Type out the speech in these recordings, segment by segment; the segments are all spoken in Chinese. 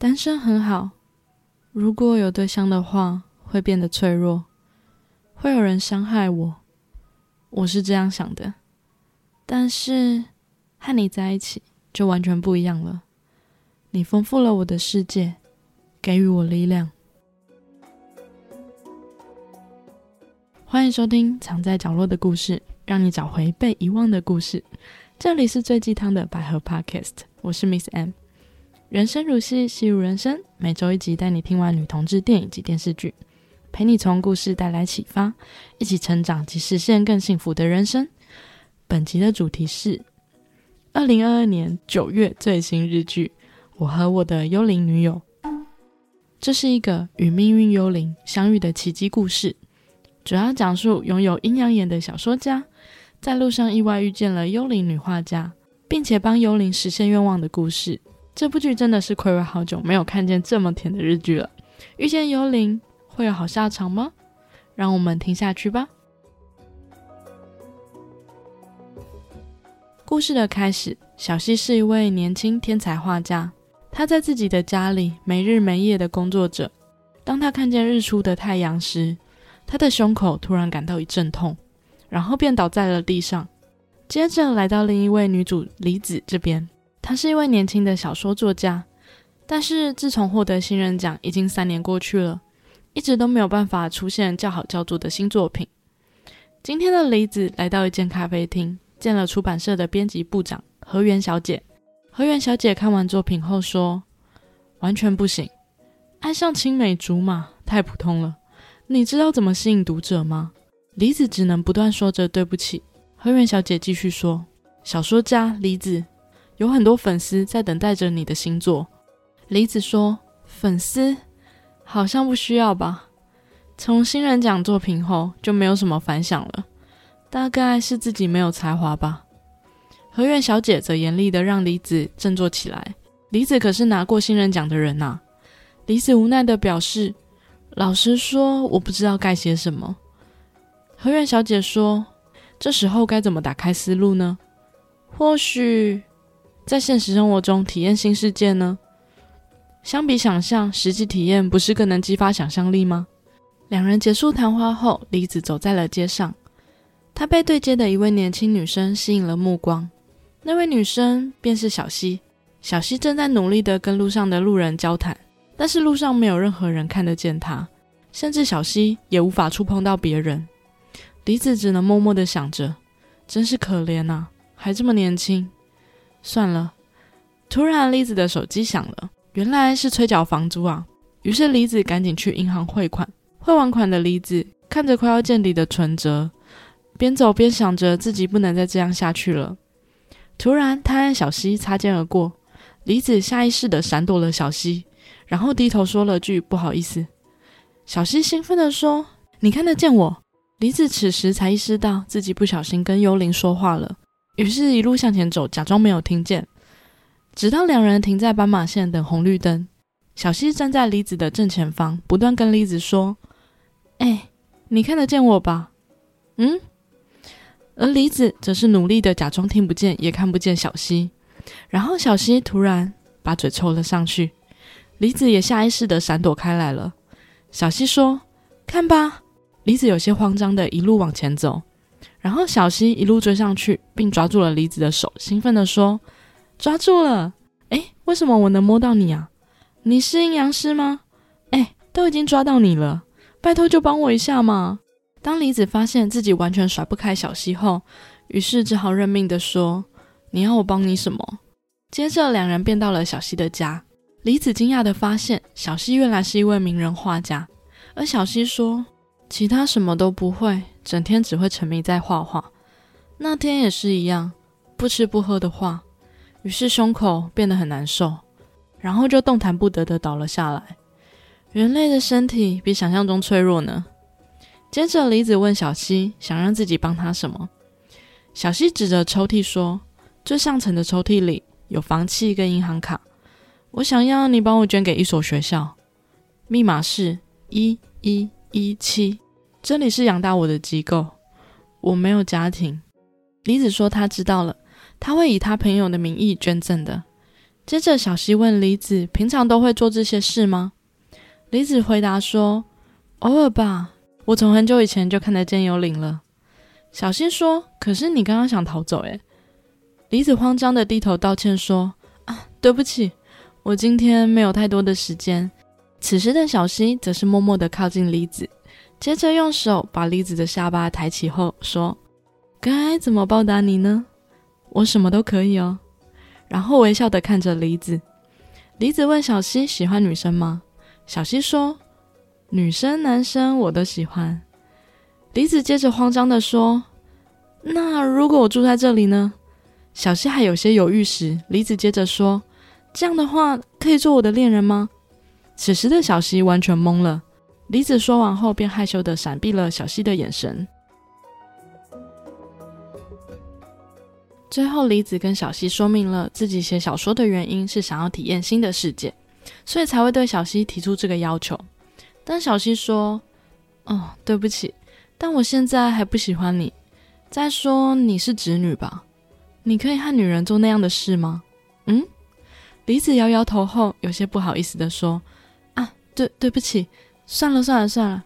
单身很好，如果有对象的话，会变得脆弱，会有人伤害我。我是这样想的，但是和你在一起就完全不一样了。你丰富了我的世界，给予我力量。欢迎收听《藏在角落的故事》，让你找回被遗忘的故事。这里是最鸡汤的百合 Podcast，我是 Miss M。人生如戏，戏如人生。每周一集，带你听完女同志电影及电视剧，陪你从故事带来启发，一起成长及实现更幸福的人生。本集的主题是二零二二年九月最新日剧《我和我的幽灵女友》。这是一个与命运幽灵相遇的奇迹故事，主要讲述拥有阴阳眼的小说家，在路上意外遇见了幽灵女画家，并且帮幽灵实现愿望的故事。这部剧真的是暌违好久没有看见这么甜的日剧了。遇见幽灵会有好下场吗？让我们听下去吧。故事的开始，小西是一位年轻天才画家，他在自己的家里没日没夜的工作着。当他看见日出的太阳时，他的胸口突然感到一阵痛，然后便倒在了地上。接着来到另一位女主李子这边。他是一位年轻的小说作家，但是自从获得新人奖，已经三年过去了，一直都没有办法出现叫好叫座的新作品。今天的梨子来到一间咖啡厅，见了出版社的编辑部长河原小姐。河原小姐看完作品后说：“完全不行，爱上青梅竹马太普通了。你知道怎么吸引读者吗？”梨子只能不断说着对不起。河原小姐继续说：“小说家梨子。”有很多粉丝在等待着你的新作。梨子说：“粉丝好像不需要吧？从新人奖作品后就没有什么反响了，大概是自己没有才华吧。”河原小姐则严厉的让梨子振作起来。梨子可是拿过新人奖的人呐。梨子无奈的表示：“老实说，我不知道该写什么。”河原小姐说：“这时候该怎么打开思路呢？或许……”在现实生活中体验新世界呢？相比想象，实际体验不是更能激发想象力吗？两人结束谈话后，梨子走在了街上。她被对街的一位年轻女生吸引了目光。那位女生便是小西。小西正在努力的跟路上的路人交谈，但是路上没有任何人看得见她，甚至小西也无法触碰到别人。梨子只能默默的想着：真是可怜呐，还这么年轻。算了，突然，李子的手机响了，原来是催缴房租啊。于是，李子赶紧去银行汇款。汇完款的李子看着快要见底的存折，边走边想着自己不能再这样下去了。突然，他和小西擦肩而过，李子下意识的闪躲了小西，然后低头说了句“不好意思”。小西兴奋的说：“你看得见我？”李子此时才意识到自己不小心跟幽灵说话了。于是，一路向前走，假装没有听见，直到两人停在斑马线等红绿灯。小西站在梨子的正前方，不断跟梨子说：“哎，你看得见我吧？”嗯。而梨子则是努力的假装听不见，也看不见小西。然后，小西突然把嘴凑了上去，梨子也下意识的闪躲开来了。小西说：“看吧。”梨子有些慌张的一路往前走。然后小西一路追上去，并抓住了梨子的手，兴奋地说：“抓住了！哎，为什么我能摸到你啊？你是阴阳师吗？哎，都已经抓到你了，拜托就帮我一下嘛！”当梨子发现自己完全甩不开小西后，于是只好认命地说：“你要我帮你什么？”接着两人便到了小西的家。梨子惊讶地发现，小西原来是一位名人画家，而小西说：“其他什么都不会。”整天只会沉迷在画画，那天也是一样，不吃不喝的画，于是胸口变得很难受，然后就动弹不得的倒了下来。人类的身体比想象中脆弱呢。接着，梨子问小西，想让自己帮他什么？小西指着抽屉说：“最上层的抽屉里有房契跟银行卡，我想要你帮我捐给一所学校，密码是一一一七。”这里是养大我的机构，我没有家庭。梨子说他知道了，他会以他朋友的名义捐赠的。接着，小西问梨子：“平常都会做这些事吗？”梨子回答说：“偶尔吧，我从很久以前就看得见幽灵了。”小西说：“可是你刚刚想逃走，诶。”梨子慌张的低头道歉说：“啊，对不起，我今天没有太多的时间。”此时的小西则是默默的靠近梨子，接着用手把梨子的下巴抬起后说：“该怎么报答你呢？我什么都可以哦。”然后微笑的看着梨子，梨子问小西喜欢女生吗？小西说：“女生、男生我都喜欢。”梨子接着慌张的说：“那如果我住在这里呢？”小西还有些犹豫时，梨子接着说：“这样的话可以做我的恋人吗？”此时的小西完全懵了。李子说完后，便害羞的闪避了小西的眼神。最后，李子跟小西说明了自己写小说的原因是想要体验新的世界，所以才会对小西提出这个要求。但小西说：“哦，对不起，但我现在还不喜欢你。再说你是侄女吧？你可以和女人做那样的事吗？”嗯，李子摇摇头后，有些不好意思的说：“啊，对，对不起，算了，算了，算了。”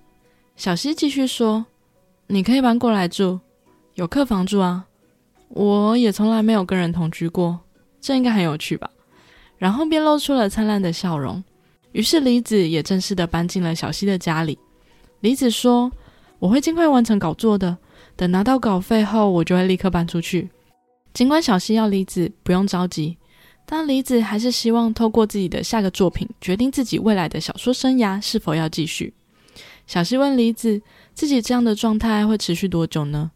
小西继续说：“你可以搬过来住，有客房住啊。”我也从来没有跟人同居过，这应该很有趣吧？然后便露出了灿烂的笑容。于是梨子也正式的搬进了小西的家里。梨子说：“我会尽快完成稿作的，等拿到稿费后，我就会立刻搬出去。”尽管小西要梨子不用着急，但梨子还是希望透过自己的下个作品，决定自己未来的小说生涯是否要继续。小西问梨子：“自己这样的状态会持续多久呢？”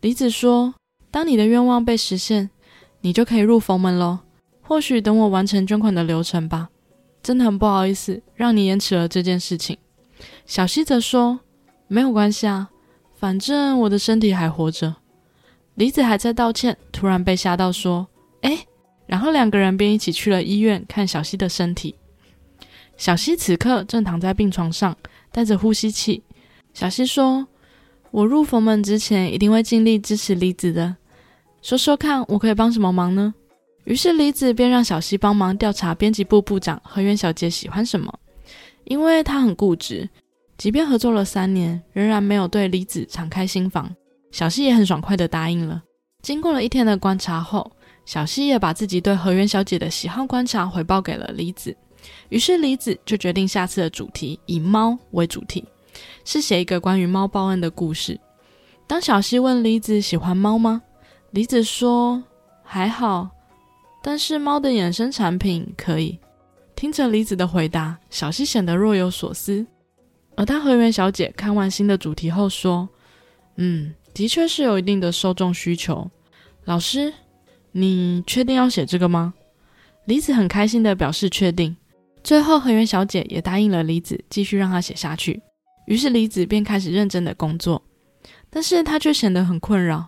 梨子说。当你的愿望被实现，你就可以入佛门喽。或许等我完成捐款的流程吧。真的很不好意思，让你延迟了这件事情。小西则说：“没有关系啊，反正我的身体还活着。”梨子还在道歉，突然被吓到说：“哎！”然后两个人便一起去了医院看小西的身体。小西此刻正躺在病床上，带着呼吸器。小西说：“我入佛门之前，一定会尽力支持梨子的。”说说看，我可以帮什么忙呢？于是梨子便让小西帮忙调查编辑部部长河原小姐喜欢什么，因为她很固执，即便合作了三年，仍然没有对梨子敞开心房。小西也很爽快的答应了。经过了一天的观察后，小西也把自己对河原小姐的喜好观察回报给了梨子。于是梨子就决定下次的主题以猫为主题，是写一个关于猫报恩的故事。当小西问梨子喜欢猫吗？梨子说：“还好，但是猫的衍生产品可以。”听着梨子的回答，小西显得若有所思。而他和原小姐看完新的主题后说：“嗯，的确是有一定的受众需求。老师，你确定要写这个吗？”梨子很开心的表示确定。最后，河原小姐也答应了梨子继续让他写下去。于是梨子便开始认真的工作，但是他却显得很困扰。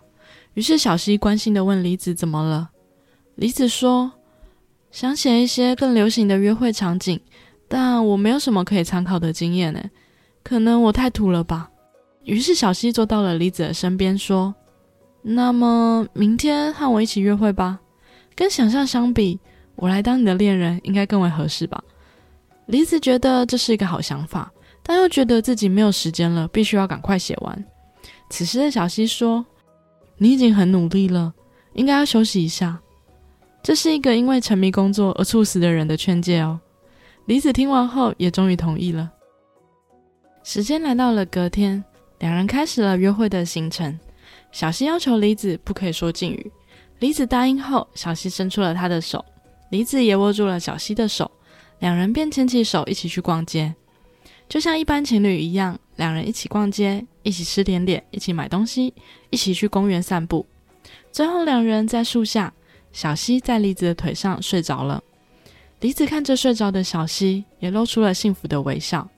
于是小西关心的问梨子怎么了？梨子说：“想写一些更流行的约会场景，但我没有什么可以参考的经验呢，可能我太土了吧。”于是小西坐到了梨子的身边说：“那么明天和我一起约会吧。跟想象相比，我来当你的恋人应该更为合适吧？”梨子觉得这是一个好想法，但又觉得自己没有时间了，必须要赶快写完。此时的小西说。你已经很努力了，应该要休息一下。这是一个因为沉迷工作而猝死的人的劝诫哦。梨子听完后也终于同意了。时间来到了隔天，两人开始了约会的行程。小西要求梨子不可以说敬语，梨子答应后，小西伸出了他的手，梨子也握住了小西的手，两人便牵起手一起去逛街，就像一般情侣一样，两人一起逛街。一起吃点点，一起买东西，一起去公园散步。最后，两人在树下，小西在梨子的腿上睡着了。梨子看着睡着的小西，也露出了幸福的微笑。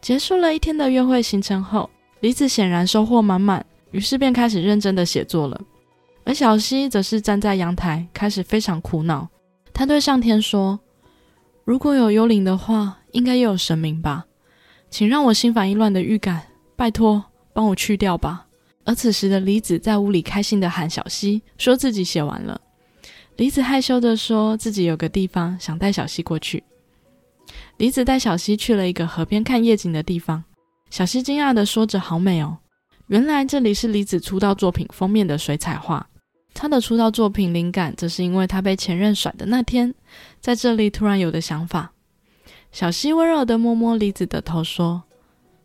结束了一天的约会行程后，梨子显然收获满满，于是便开始认真的写作了。而小西则是站在阳台，开始非常苦恼。他对上天说：“如果有幽灵的话，应该也有神明吧？请让我心烦意乱的预感，拜托。”帮我去掉吧。而此时的李子在屋里开心的喊小西，说自己写完了。李子害羞的说自己有个地方想带小溪过去。李子带小溪去了一个河边看夜景的地方。小溪惊讶的说着：“好美哦！”原来这里是梨子出道作品封面的水彩画。他的出道作品灵感，则是因为他被前任甩的那天，在这里突然有的想法。小溪温柔的摸摸梨子的头，说：“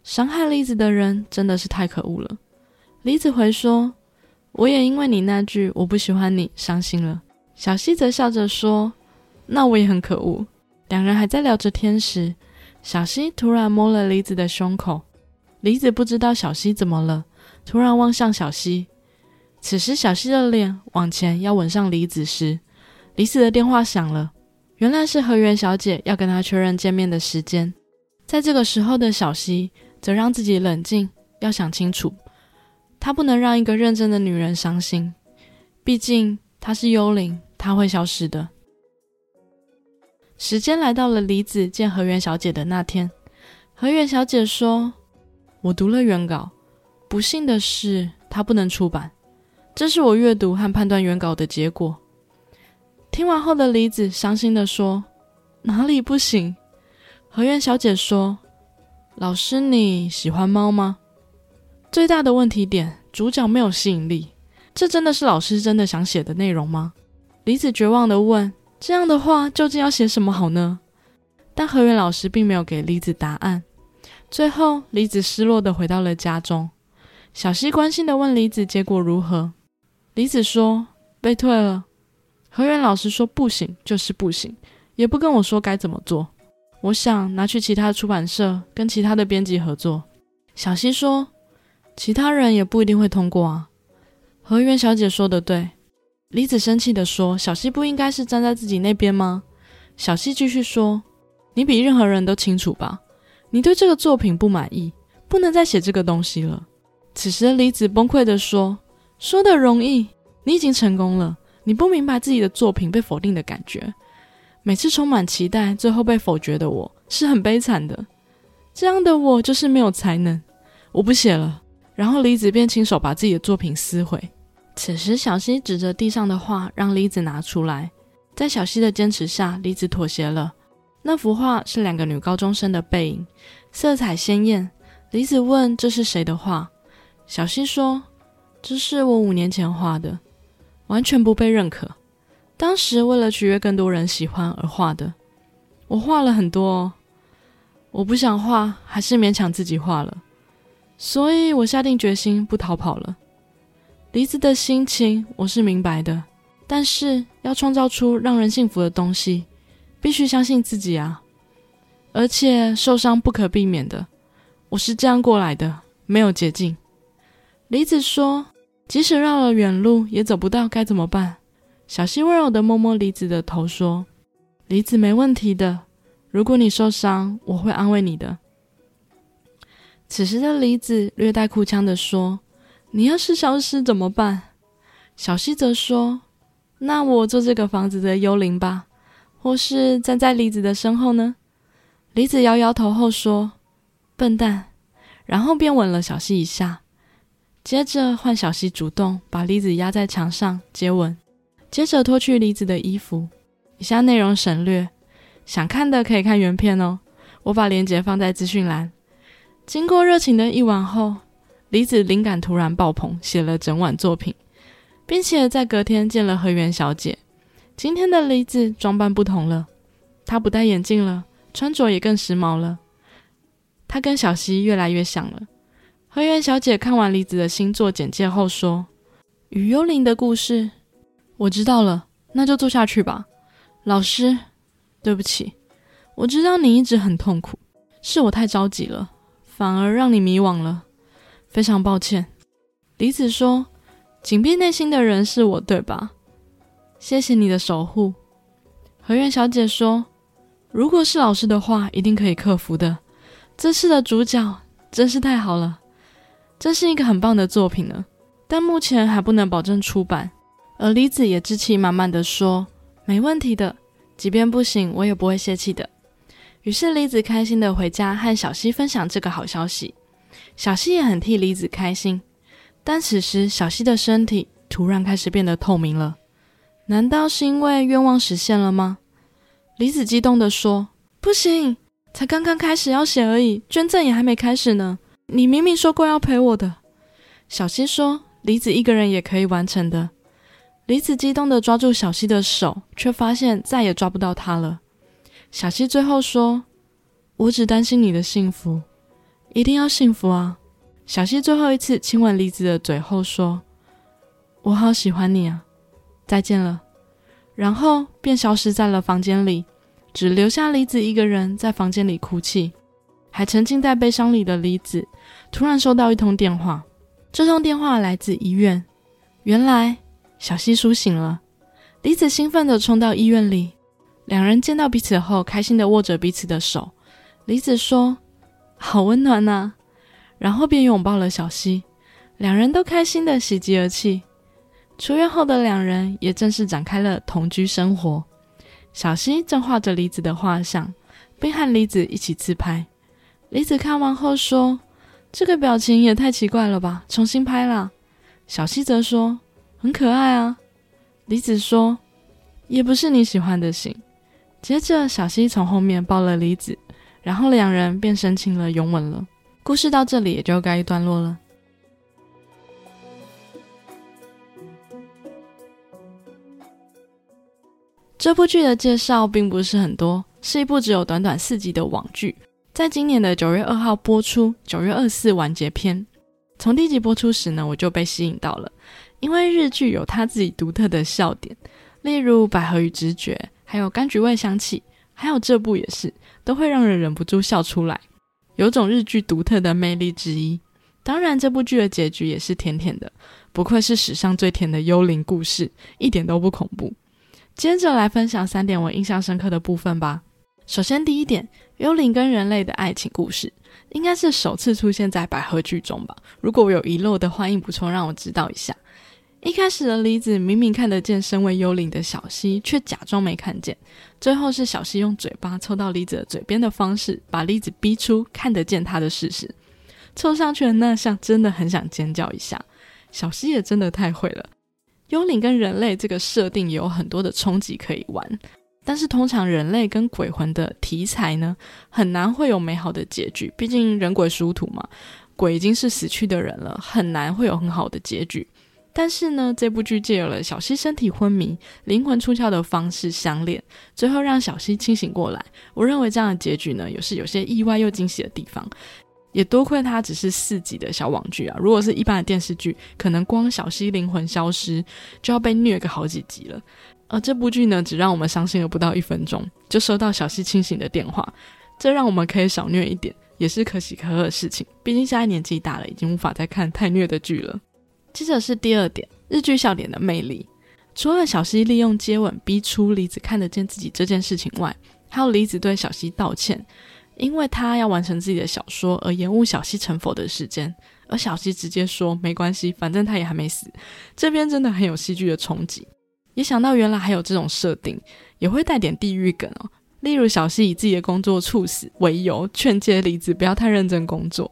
伤害梨子的人真的是太可恶了。”梨子回说：“我也因为你那句我不喜欢你伤心了。”小溪则笑着说：“那我也很可恶。”两人还在聊着天时，小溪突然摸了梨子的胸口。梨子不知道小溪怎么了，突然望向小溪。此时，小溪的脸往前要吻上梨子时，梨子的电话响了。原来是河源小姐要跟他确认见面的时间。在这个时候的小溪则让自己冷静，要想清楚，他不能让一个认真的女人伤心。毕竟她是幽灵，她会消失的。时间来到了梨子见河源小姐的那天，河源小姐说：“我读了原稿，不幸的是，它不能出版。”这是我阅读和判断原稿的结果。听完后的梨子伤心地说：“哪里不行？”河源小姐说：“老师，你喜欢猫吗？”最大的问题点，主角没有吸引力。这真的是老师真的想写的内容吗？梨子绝望地问：“这样的话，究竟要写什么好呢？”但河源老师并没有给梨子答案。最后，梨子失落地回到了家中。小西关心地问梨子：“结果如何？”梨子说：“被退了。”河源老师说：“不行，就是不行，也不跟我说该怎么做。我想拿去其他出版社，跟其他的编辑合作。”小溪说：“其他人也不一定会通过啊。”河源小姐说的对。梨子生气地说：“小溪不应该是站在自己那边吗？”小溪继续说：“你比任何人都清楚吧？你对这个作品不满意，不能再写这个东西了。”此时，的李子崩溃的说。说的容易，你已经成功了。你不明白自己的作品被否定的感觉，每次充满期待，最后被否决的我是很悲惨的。这样的我就是没有才能，我不写了。然后李子便亲手把自己的作品撕毁。此时，小西指着地上的画，让李子拿出来。在小西的坚持下，李子妥协了。那幅画是两个女高中生的背影，色彩鲜艳。李子问：“这是谁的画？”小西说。这是我五年前画的，完全不被认可。当时为了取悦更多人喜欢而画的，我画了很多，我不想画，还是勉强自己画了。所以我下定决心不逃跑了。梨子的心情我是明白的，但是要创造出让人幸福的东西，必须相信自己啊！而且受伤不可避免的，我是这样过来的，没有捷径。梨子说。即使绕了远路也走不到，该怎么办？小溪温柔的摸摸梨子的头，说：“梨子没问题的。如果你受伤，我会安慰你的。”此时的梨子略带哭腔的说：“你要是消失怎么办？”小溪则说：“那我做这个房子的幽灵吧，或是站在梨子的身后呢？”梨子摇摇头后说：“笨蛋。”然后便吻了小溪一下。接着换小西主动把梨子压在墙上接吻，接着脱去梨子的衣服。以下内容省略，想看的可以看原片哦。我把链接放在资讯栏。经过热情的一晚后，梨子灵感突然爆棚，写了整晚作品，并且在隔天见了河源小姐。今天的梨子装扮不同了，她不戴眼镜了，穿着也更时髦了。她跟小溪越来越像了。河源小姐看完李子的星座简介后说：“与幽灵的故事，我知道了，那就做下去吧。”老师，对不起，我知道你一直很痛苦，是我太着急了，反而让你迷惘了，非常抱歉。李子说：“紧闭内心的人是我，对吧？”谢谢你的守护。河源小姐说：“如果是老师的话，一定可以克服的。这次的主角真是太好了。”这是一个很棒的作品呢，但目前还不能保证出版。而梨子也志气满满的说：“没问题的，即便不行，我也不会泄气的。”于是梨子开心的回家和小溪分享这个好消息。小溪也很替梨子开心。但此时小溪的身体突然开始变得透明了，难道是因为愿望实现了吗？李子激动的说：“不行，才刚刚开始要写而已，捐赠也还没开始呢。你明明说过要陪我的。”小溪说：“梨子一个人也可以完成的。”梨子激动地抓住小溪的手，却发现再也抓不到他了。小溪最后说：“我只担心你的幸福，一定要幸福啊！”小溪最后一次亲吻梨子的嘴后说：“我好喜欢你啊，再见了。”然后便消失在了房间里，只留下梨子一个人在房间里哭泣。还沉浸在悲伤里的梨子，突然收到一通电话。这通电话来自医院，原来小溪苏醒了。李子兴奋地冲到医院里，两人见到彼此后，开心地握着彼此的手。李子说：“好温暖呐！”然后便拥抱了小溪，两人都开心的喜极而泣。出院后的两人也正式展开了同居生活。小溪正画着李子的画像，并和李子一起自拍。李子看完后说：“这个表情也太奇怪了吧，重新拍啦。”小溪则说：“很可爱啊。”李子说：“也不是你喜欢的型。”接着，小溪从后面抱了李子，然后两人便深情了拥吻了。故事到这里也就该一段落了。这部剧的介绍并不是很多，是一部只有短短四集的网剧，在今年的九月二号播出，九月二四完结篇。从第一集播出时呢，我就被吸引到了，因为日剧有它自己独特的笑点，例如百合与直觉，还有柑橘味香气，还有这部也是，都会让人忍不住笑出来。有种日剧独特的魅力之一。当然，这部剧的结局也是甜甜的，不愧是史上最甜的幽灵故事，一点都不恐怖。接着来分享三点我印象深刻的部分吧。首先，第一点，幽灵跟人类的爱情故事，应该是首次出现在百合剧中吧？如果我有遗漏的欢迎补充让我知道一下。一开始的梨子明明看得见身为幽灵的小溪，却假装没看见。最后是小溪用嘴巴凑到梨子嘴边的方式，把梨子逼出看得见他的事实。凑上去的那像真的很想尖叫一下。小溪也真的太会了。幽灵跟人类这个设定有很多的冲击可以玩，但是通常人类跟鬼魂的题材呢，很难会有美好的结局。毕竟人鬼殊途嘛，鬼已经是死去的人了，很难会有很好的结局。但是呢，这部剧借有了小溪身体昏迷、灵魂出窍的方式相恋，最后让小溪清醒过来。我认为这样的结局呢，也是有些意外又惊喜的地方。也多亏它只是四集的小网剧啊，如果是一般的电视剧，可能光小溪灵魂消失就要被虐个好几集了。而这部剧呢，只让我们伤心了不到一分钟，就收到小溪清醒的电话，这让我们可以少虐一点，也是可喜可贺的事情。毕竟现在年纪大了，已经无法再看太虐的剧了。接着是第二点，日剧笑点的魅力。除了小西利用接吻逼出梨子看得见自己这件事情外，还有梨子对小西道歉，因为他要完成自己的小说而延误小西成佛的时间，而小西直接说没关系，反正他也还没死。这边真的很有戏剧的冲击，也想到原来还有这种设定，也会带点地狱梗哦。例如小西以自己的工作猝死为由，劝诫梨子不要太认真工作。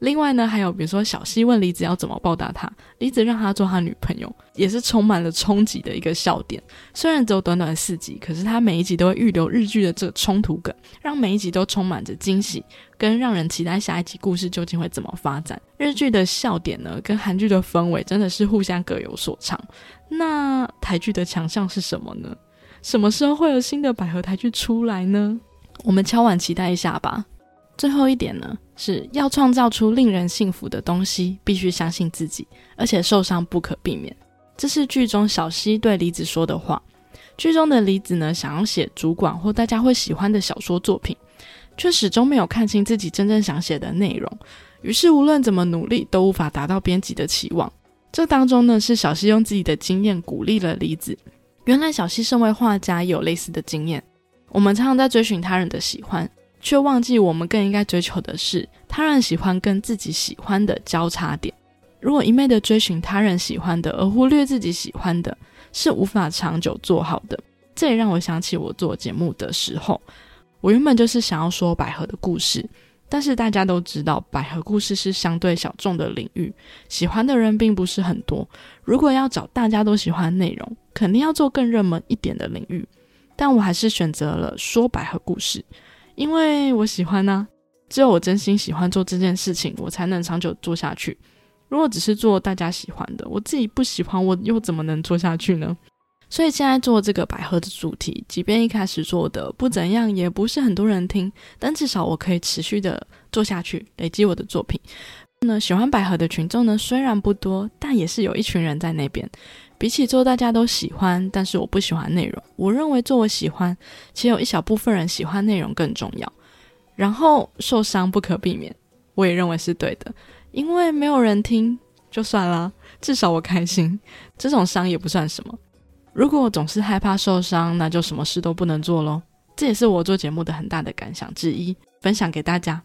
另外呢，还有比如说小西问梨子要怎么报答他，梨子让他做他女朋友，也是充满了冲击的一个笑点。虽然只有短短四集，可是他每一集都会预留日剧的这个冲突梗，让每一集都充满着惊喜，跟让人期待下一集故事究竟会怎么发展。日剧的笑点呢，跟韩剧的氛围真的是互相各有所长。那台剧的强项是什么呢？什么时候会有新的百合台剧出来呢？我们敲碗期待一下吧。最后一点呢，是要创造出令人幸福的东西，必须相信自己，而且受伤不可避免。这是剧中小西对梨子说的话。剧中的梨子呢，想要写主管或大家会喜欢的小说作品，却始终没有看清自己真正想写的内容，于是无论怎么努力，都无法达到编辑的期望。这当中呢，是小西用自己的经验鼓励了梨子。原来小西身为画家，也有类似的经验。我们常常在追寻他人的喜欢。却忘记我们更应该追求的是他人喜欢跟自己喜欢的交叉点。如果一昧的追寻他人喜欢的，而忽略自己喜欢的，是无法长久做好的。这也让我想起我做节目的时候，我原本就是想要说百合的故事，但是大家都知道，百合故事是相对小众的领域，喜欢的人并不是很多。如果要找大家都喜欢的内容，肯定要做更热门一点的领域。但我还是选择了说百合故事，因为我喜欢呢。只有我真心喜欢做这件事情，我才能长久做下去。如果只是做大家喜欢的，我自己不喜欢，我又怎么能做下去呢？所以现在做这个百合的主题，即便一开始做的不怎样，也不是很多人听，但至少我可以持续的做下去，累积我的作品。那喜欢百合的群众呢，虽然不多，但也是有一群人在那边。比起做大家都喜欢，但是我不喜欢内容，我认为做我喜欢且有一小部分人喜欢内容更重要。然后受伤不可避免，我也认为是对的，因为没有人听就算了，至少我开心，这种伤也不算什么。如果我总是害怕受伤，那就什么事都不能做喽。这也是我做节目的很大的感想之一，分享给大家。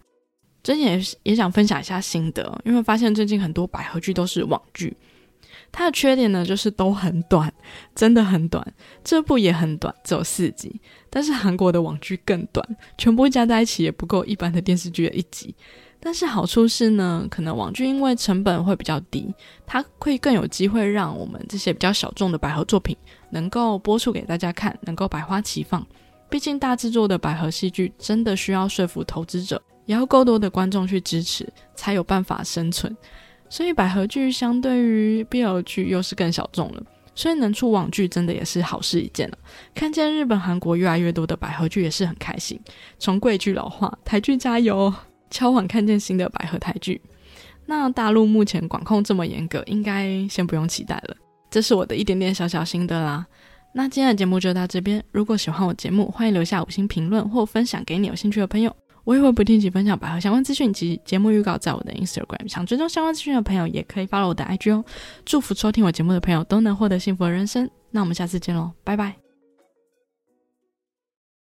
最近也也想分享一下心得，因为发现最近很多百合剧都是网剧，它的缺点呢就是都很短，真的很短。这部也很短，只有四集，但是韩国的网剧更短，全部加在一起也不够一般的电视剧的一集。但是好处是呢，可能网剧因为成本会比较低，它会更有机会让我们这些比较小众的百合作品能够播出给大家看，能够百花齐放。毕竟大制作的百合戏剧真的需要说服投资者，也要够多的观众去支持，才有办法生存。所以百合剧相对于 BL 剧又是更小众了，所以能出网剧真的也是好事一件了。看见日本、韩国越来越多的百合剧也是很开心。从贵剧老化，台剧加油！敲碗看见新的百合台剧，那大陆目前管控这么严格，应该先不用期待了。这是我的一点点小小心得啦。那今天的节目就到这边，如果喜欢我节目，欢迎留下五星评论或分享给你有兴趣的朋友。我也会不定期分享百合相关资讯及节目预告在我的 Instagram，想追踪相关资讯的朋友也可以 follow 我的 IG 哦。祝福收听我节目的朋友都能获得幸福的人生。那我们下次见喽，拜拜。